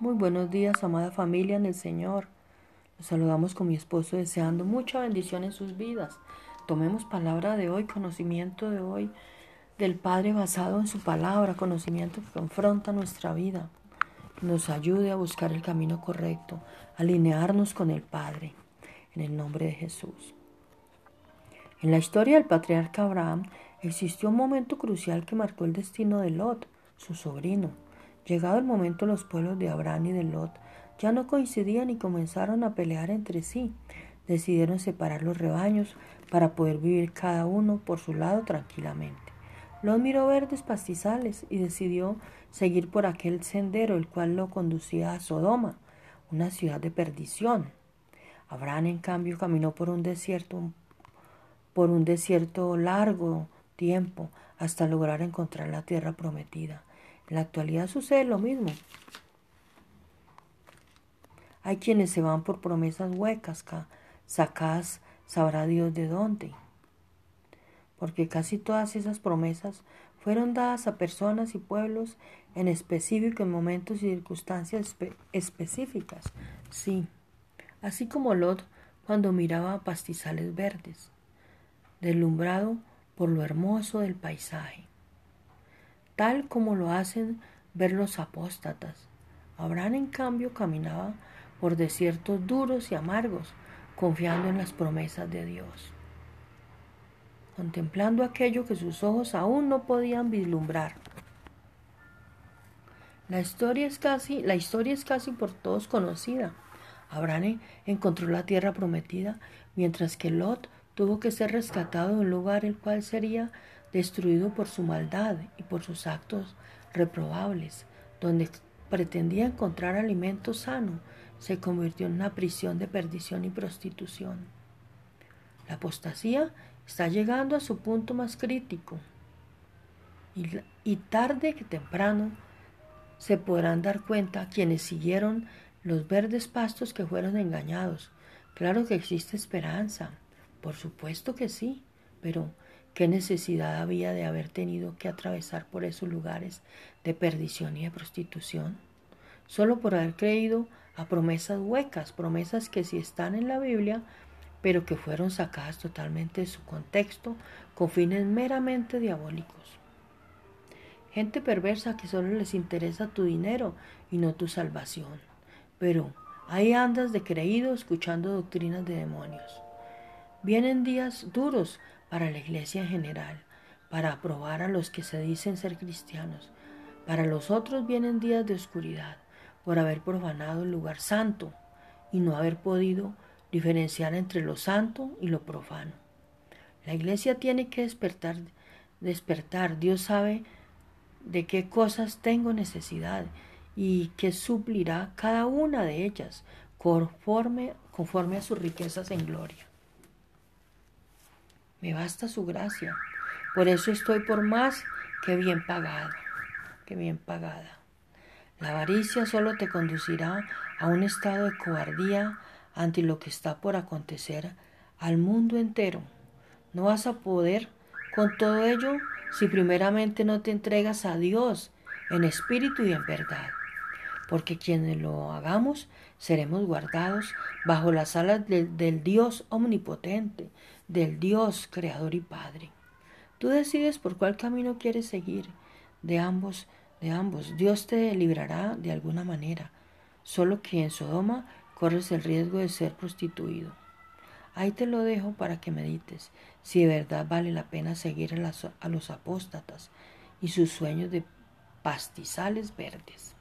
Muy buenos días, amada familia en el Señor. Los saludamos con mi esposo deseando mucha bendición en sus vidas. Tomemos palabra de hoy, conocimiento de hoy del Padre basado en su palabra, conocimiento que confronta nuestra vida, que nos ayude a buscar el camino correcto, alinearnos con el Padre, en el nombre de Jesús. En la historia del patriarca Abraham existió un momento crucial que marcó el destino de Lot, su sobrino Llegado el momento, los pueblos de Abraham y de Lot ya no coincidían y comenzaron a pelear entre sí. Decidieron separar los rebaños para poder vivir cada uno por su lado tranquilamente. Lot miró verdes pastizales y decidió seguir por aquel sendero el cual lo conducía a Sodoma, una ciudad de perdición. Abraham, en cambio, caminó por un desierto por un desierto largo tiempo hasta lograr encontrar la tierra prometida. En la actualidad sucede lo mismo. Hay quienes se van por promesas huecas, sacadas sabrá Dios de dónde. Porque casi todas esas promesas fueron dadas a personas y pueblos en específico en momentos y circunstancias específicas. Sí, así como Lot cuando miraba pastizales verdes, deslumbrado por lo hermoso del paisaje tal como lo hacen ver los apóstatas. Abraham, en cambio, caminaba por desiertos duros y amargos, confiando en las promesas de Dios, contemplando aquello que sus ojos aún no podían vislumbrar. La historia es casi, la historia es casi por todos conocida. Abraham encontró la tierra prometida, mientras que Lot tuvo que ser rescatado de un lugar el cual sería destruido por su maldad y por sus actos reprobables, donde pretendía encontrar alimento sano, se convirtió en una prisión de perdición y prostitución. La apostasía está llegando a su punto más crítico y, tarde que temprano se podrán dar cuenta quienes siguieron los verdes pastos que fueron engañados. Claro que existe esperanza, por supuesto que sí, pero ¿Qué necesidad había de haber tenido que atravesar por esos lugares de perdición y de prostitución? Solo por haber creído a promesas huecas, promesas que sí están en la Biblia, pero que fueron sacadas totalmente de su contexto con fines meramente diabólicos. Gente perversa que solo les interesa tu dinero y no tu salvación. Pero ahí andas de creído escuchando doctrinas de demonios. Vienen días duros para la iglesia en general, para aprobar a los que se dicen ser cristianos. Para los otros vienen días de oscuridad por haber profanado el lugar santo y no haber podido diferenciar entre lo santo y lo profano. La iglesia tiene que despertar, despertar. Dios sabe de qué cosas tengo necesidad y que suplirá cada una de ellas conforme, conforme a sus riquezas en gloria. Me basta su gracia. Por eso estoy por más que bien pagada, que bien pagada. La avaricia solo te conducirá a un estado de cobardía ante lo que está por acontecer al mundo entero. No vas a poder con todo ello si primeramente no te entregas a Dios en espíritu y en verdad. Porque quienes lo hagamos seremos guardados bajo las alas del Dios omnipotente, del Dios creador y Padre. Tú decides por cuál camino quieres seguir. De ambos, de ambos, Dios te librará de alguna manera. Solo que en Sodoma corres el riesgo de ser prostituido. Ahí te lo dejo para que medites si de verdad vale la pena seguir a, a los apóstatas y sus sueños de pastizales verdes.